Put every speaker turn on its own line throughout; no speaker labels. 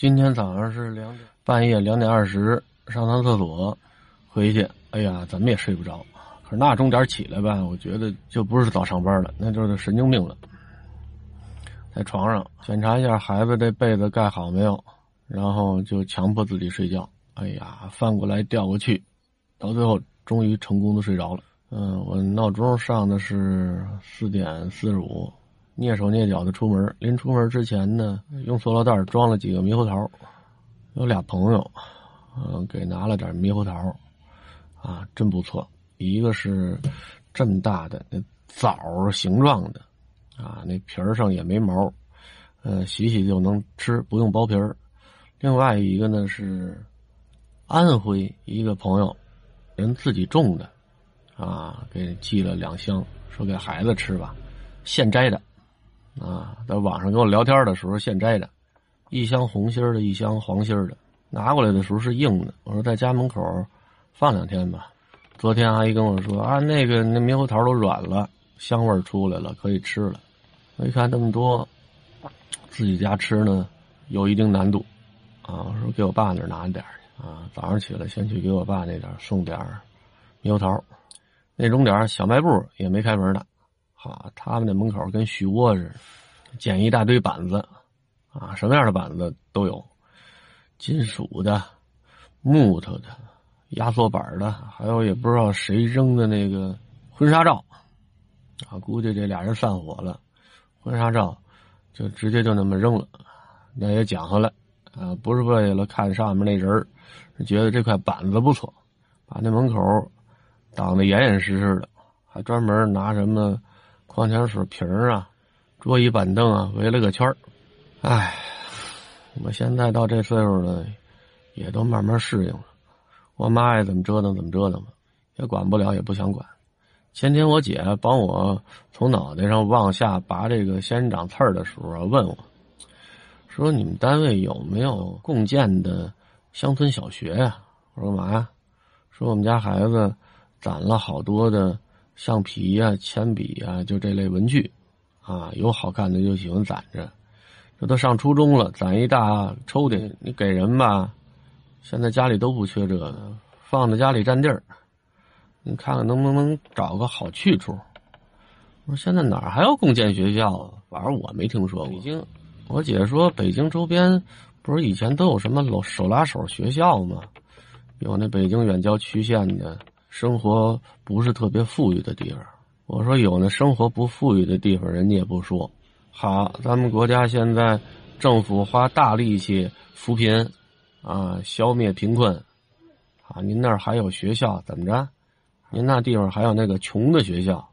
今天早上是两点，半夜两点二十上趟厕所，回去，哎呀，怎么也睡不着。可是那钟点起来吧，我觉得就不是早上班了，那就是神经病了。在床上检查一下孩子这被子盖好没有，然后就强迫自己睡觉。哎呀，翻过来调过去，到最后终于成功的睡着了。嗯，我闹钟上的是四点四十五。蹑手蹑脚的出门，临出门之前呢，用塑料袋装了几个猕猴桃。有俩朋友，嗯，给拿了点猕猴桃，啊，真不错。一个是这么大的那枣形状的，啊，那皮儿上也没毛，呃，洗洗就能吃，不用剥皮儿。另外一个呢是安徽一个朋友，人自己种的，啊，给寄了两箱，说给孩子吃吧，现摘的。啊，在网上跟我聊天的时候现摘的，一箱红心的，一箱黄心的，拿过来的时候是硬的。我说在家门口放两天吧。昨天阿姨跟我说啊，那个那猕猴桃都软了，香味出来了，可以吃了。我一看这么多，自己家吃呢有一定难度，啊，我说给我爸那拿点去啊。早上起来先去给我爸那点送点猕猴桃，那种点小卖部也没开门呢。啊，他们那门口跟许窝似的，捡一大堆板子，啊，什么样的板子都有，金属的、木头的、压缩板的，还有也不知道谁扔的那个婚纱照，啊，估计这俩人散伙了，婚纱照就直接就那么扔了，那也讲回来，啊，不是为了看上面那人是觉得这块板子不错，把那门口挡得严严实实的，还专门拿什么。矿泉水瓶啊，桌椅板凳啊，围了个圈儿。哎，我现在到这岁数了，也都慢慢适应了。我妈爱怎么折腾怎么折腾吧，也管不了，也不想管。前天我姐帮我从脑袋上往下拔这个仙人掌刺儿的时候，问我，说你们单位有没有共建的乡村小学呀？我说嘛呀？说我们家孩子攒了好多的。橡皮呀，铅笔呀，就这类文具，啊，有好看的就喜欢攒着。这都上初中了，攒一大抽屉，你给人吧。现在家里都不缺这个，放在家里占地儿。你看看能不能找个好去处？我说现在哪儿还有共建学校啊？反正我没听说过。北京，我姐说北京周边不是以前都有什么手手拉手学校吗？有那北京远郊区县的。生活不是特别富裕的地方，我说有那生活不富裕的地方，人家也不说。好，咱们国家现在政府花大力气扶贫，啊，消灭贫困，啊，您那儿还有学校怎么着？您那地方还有那个穷的学校，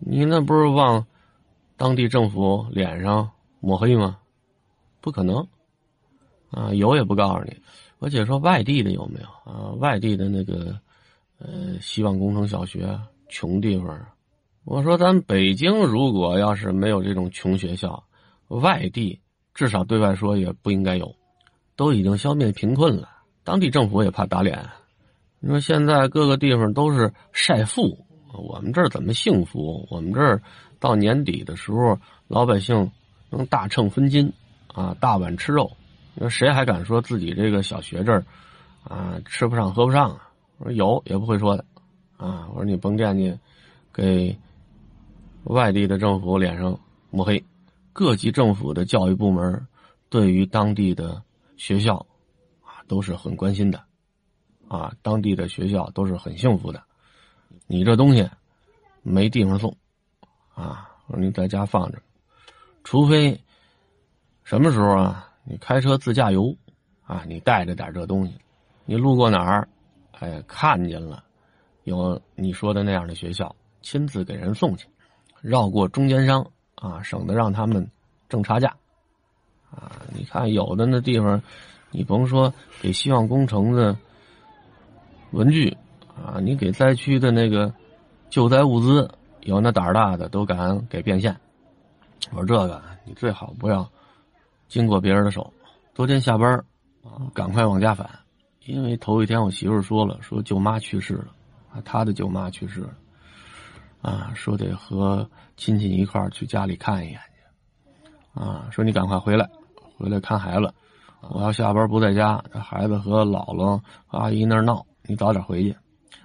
您那不是往当地政府脸上抹黑吗？不可能，啊，有也不告诉你。我姐说外地的有没有啊？外地的那个。呃，希望工程小学，穷地方。我说，咱北京如果要是没有这种穷学校，外地至少对外说也不应该有，都已经消灭贫困了，当地政府也怕打脸。你说现在各个地方都是晒富，我们这儿怎么幸福？我们这儿到年底的时候，老百姓能大秤分金啊，大碗吃肉。你说谁还敢说自己这个小学这儿啊吃不上喝不上啊？我说有也不会说的，啊！我说你甭惦记给外地的政府脸上抹黑，各级政府的教育部门对于当地的学校啊都是很关心的，啊，当地的学校都是很幸福的。你这东西没地方送，啊！我说你在家放着，除非什么时候啊，你开车自驾游啊，你带着点这东西，你路过哪儿。哎，看见了，有你说的那样的学校，亲自给人送去，绕过中间商啊，省得让他们挣差价，啊，你看有的那地方，你甭说给希望工程的文具啊，你给灾区的那个救灾物资，有那胆儿大的都敢给变现。我说这个你最好不要经过别人的手。昨天下班啊，赶快往家返。因为头一天我媳妇说了，说舅妈去世了，啊，她的舅妈去世了，啊，说得和亲戚一块儿去家里看一眼去，啊，说你赶快回来，回来看孩子。我要下班不在家，这孩子和姥姥阿姨那儿闹，你早点回去，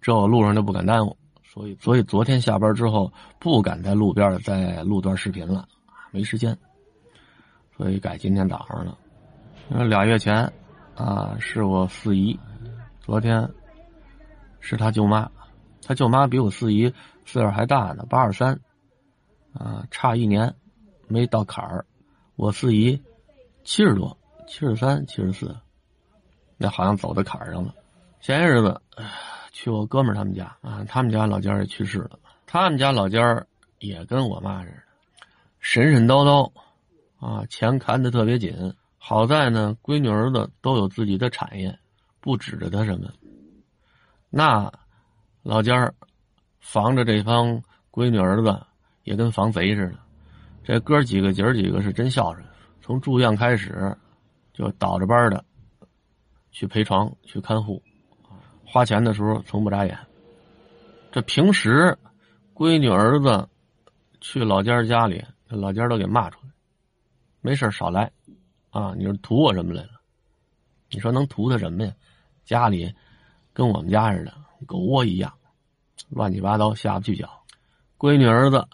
这我路上就不敢耽误。所以，所以昨天下班之后不敢在路边再录段视频了，没时间。所以改今天早上了。俩月前，啊，是我四姨，昨天是他舅妈，他舅妈比我四姨岁数还大呢，八十三，啊，差一年没到坎儿。我四姨七十多，七十三、七十四，那好像走到坎儿上了。前些日子。去我哥们儿他们家啊，他们家老家也去世了。他们家老家也跟我妈似的，神神叨叨，啊，钱看的特别紧。好在呢，闺女儿子都有自己的产业，不指着他什么。那老家防着这帮闺女儿子，也跟防贼似的。这哥几个姐儿几个是真孝顺，从住院开始就倒着班的去陪床去看护。花钱的时候从不眨眼。这平时，闺女儿子去老家家里，老家都给骂出来。没事少来，啊，你说图我什么来了？你说能图他什么呀？家里跟我们家似的，狗窝一样，乱七八糟，下不去脚。闺女儿子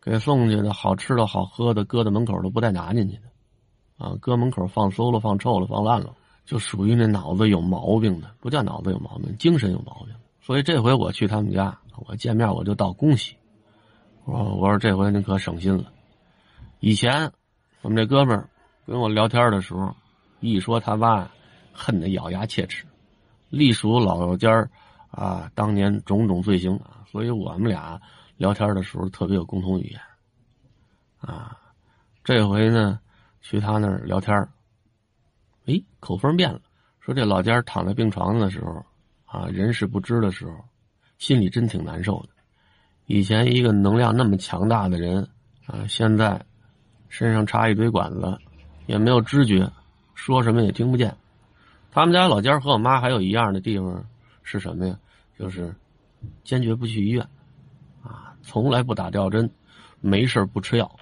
给送去的好吃的好喝的，搁在门口都不带拿进去的，啊，搁门口放馊了，放臭了，放烂了。就属于那脑子有毛病的，不叫脑子有毛病，精神有毛病。所以这回我去他们家，我见面我就道恭喜。我说我说这回你可省心了。以前我们这哥们儿跟我聊天的时候，一说他妈，恨得咬牙切齿，隶属老家啊当年种种罪行啊。所以我们俩聊天的时候特别有共同语言啊。这回呢，去他那儿聊天哎，口风变了，说这老家躺在病床上的时候，啊，人事不知的时候，心里真挺难受的。以前一个能量那么强大的人，啊，现在身上插一堆管子，也没有知觉，说什么也听不见。他们家老家和我妈还有一样的地方是什么呀？就是坚决不去医院，啊，从来不打吊针，没事不吃药，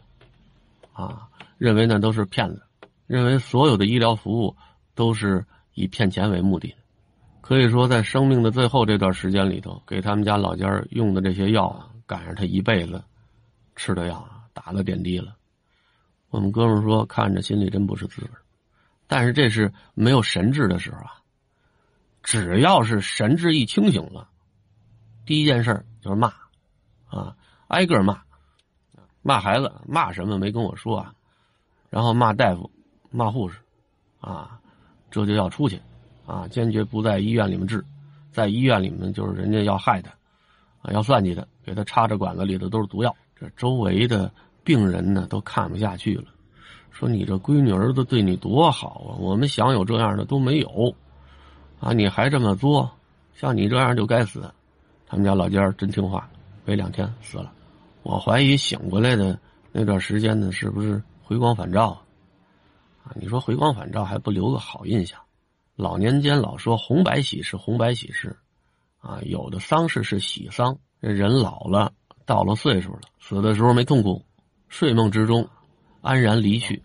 啊，认为那都是骗子。认为所有的医疗服务都是以骗钱为目的，可以说在生命的最后这段时间里头，给他们家老家用的这些药啊，赶上他一辈子吃的药啊，打的点滴了。我们哥们说看着心里真不是滋味，但是这是没有神智的时候啊。只要是神智一清醒了，第一件事就是骂，啊，挨个骂，骂孩子，骂什么没跟我说啊，然后骂大夫。骂护士，啊，这就要出去，啊，坚决不在医院里面治，在医院里面就是人家要害他，啊，要算计他，给他插着管子里头都是毒药。这周围的病人呢都看不下去了，说你这闺女儿子对你多好啊，我们想有这样的都没有，啊，你还这么作，像你这样就该死。他们家老家真听话，没两天死了。我怀疑醒过来的那段时间呢，是不是回光返照？啊，你说回光返照还不留个好印象？老年间老说红白喜事，红白喜事，啊，有的丧事是喜丧，这人老了，到了岁数了，死的时候没痛苦，睡梦之中安然离去，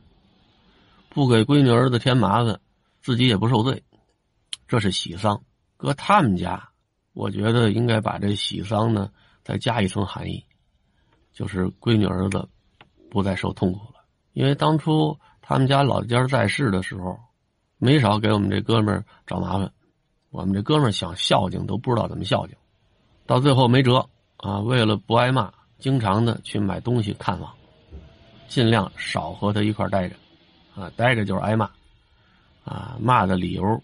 不给闺女儿子添麻烦，自己也不受罪，这是喜丧。搁他们家，我觉得应该把这喜丧呢再加一层含义，就是闺女儿子不再受痛苦了，因为当初。他们家老家在世的时候，没少给我们这哥们儿找麻烦。我们这哥们儿想孝敬都不知道怎么孝敬，到最后没辙啊！为了不挨骂，经常的去买东西看望，尽量少和他一块待着，啊，待着就是挨骂，啊，骂的理由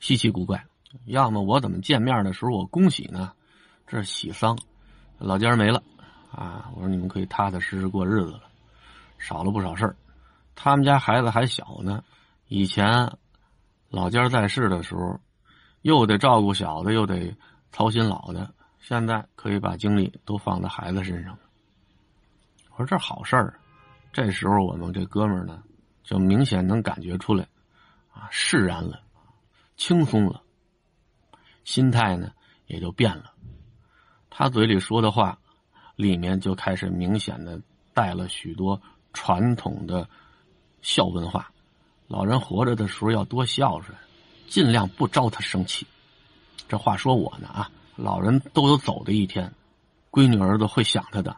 稀奇古怪。要么我怎么见面的时候我恭喜呢？这是喜丧，老家没了，啊，我说你们可以踏踏实实过日子了，少了不少事儿。他们家孩子还小呢，以前老家在世的时候，又得照顾小的，又得操心老的。现在可以把精力都放在孩子身上。我说这好事儿，这时候我们这哥们儿呢，就明显能感觉出来，啊，释然了，轻松了，心态呢也就变了。他嘴里说的话，里面就开始明显的带了许多传统的。孝文化，老人活着的时候要多孝顺，尽量不招他生气。这话说我呢啊，老人都有走的一天，闺女儿子会想他的。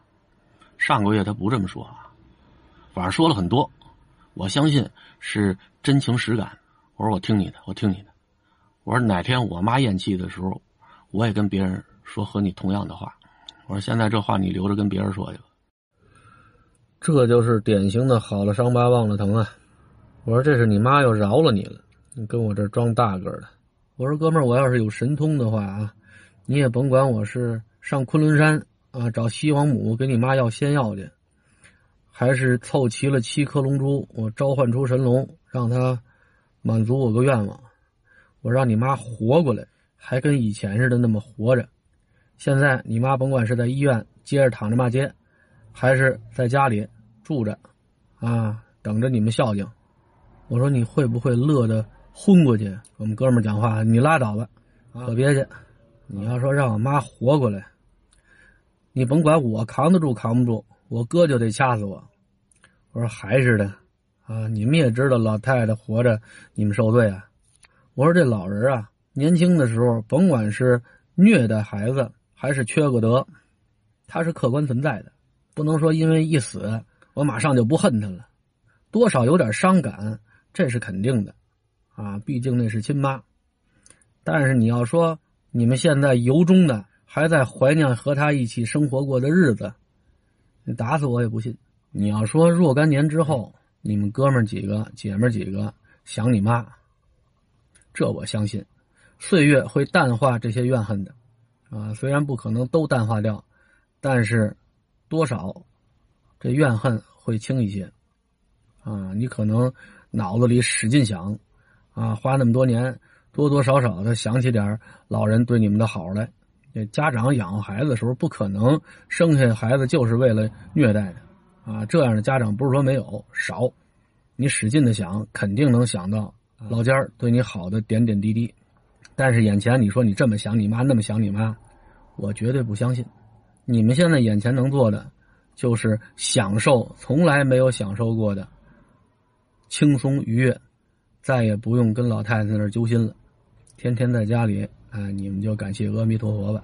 上个月他不这么说啊，反正说了很多，我相信是真情实感。我说我听你的，我听你的。我说哪天我妈咽气的时候，我也跟别人说和你同样的话。我说现在这话你留着跟别人说去吧。这就是典型的好了伤疤忘了疼啊！我说这是你妈又饶了你了，你跟我这装大个的。我说哥们儿，我要是有神通的话啊，你也甭管我是上昆仑山啊找西王母给你妈要仙药去，还是凑齐了七颗龙珠，我召唤出神龙让他满足我个愿望，我让你妈活过来，还跟以前似的那么活着。现在你妈甭管是在医院接着躺着骂街。还是在家里住着，啊，等着你们孝敬。我说你会不会乐得昏过去？我们哥们讲话，你拉倒吧，可别去。你要说让我妈活过来，你甭管我扛得住扛不住，我哥就得掐死我。我说还是的，啊，你们也知道老太太活着，你们受罪啊。我说这老人啊，年轻的时候甭管是虐待孩子还是缺个德，他是客观存在的。不能说因为一死，我马上就不恨他了，多少有点伤感，这是肯定的，啊，毕竟那是亲妈。但是你要说你们现在由衷的还在怀念和他一起生活过的日子，你打死我也不信。你要说若干年之后，你们哥们几个、姐们几个想你妈，这我相信，岁月会淡化这些怨恨的，啊，虽然不可能都淡化掉，但是。多少，这怨恨会轻一些，啊，你可能脑子里使劲想，啊，花那么多年，多多少少的想起点老人对你们的好来。这家长养孩子的时候，不可能生下孩子就是为了虐待的，啊，这样的家长不是说没有少，你使劲的想，肯定能想到老家对你好的点点滴滴。但是眼前你说你这么想你妈，那么想你妈，我绝对不相信。你们现在眼前能做的，就是享受从来没有享受过的轻松愉悦，再也不用跟老太太那儿揪心了，天天在家里，啊，你们就感谢阿弥陀佛吧。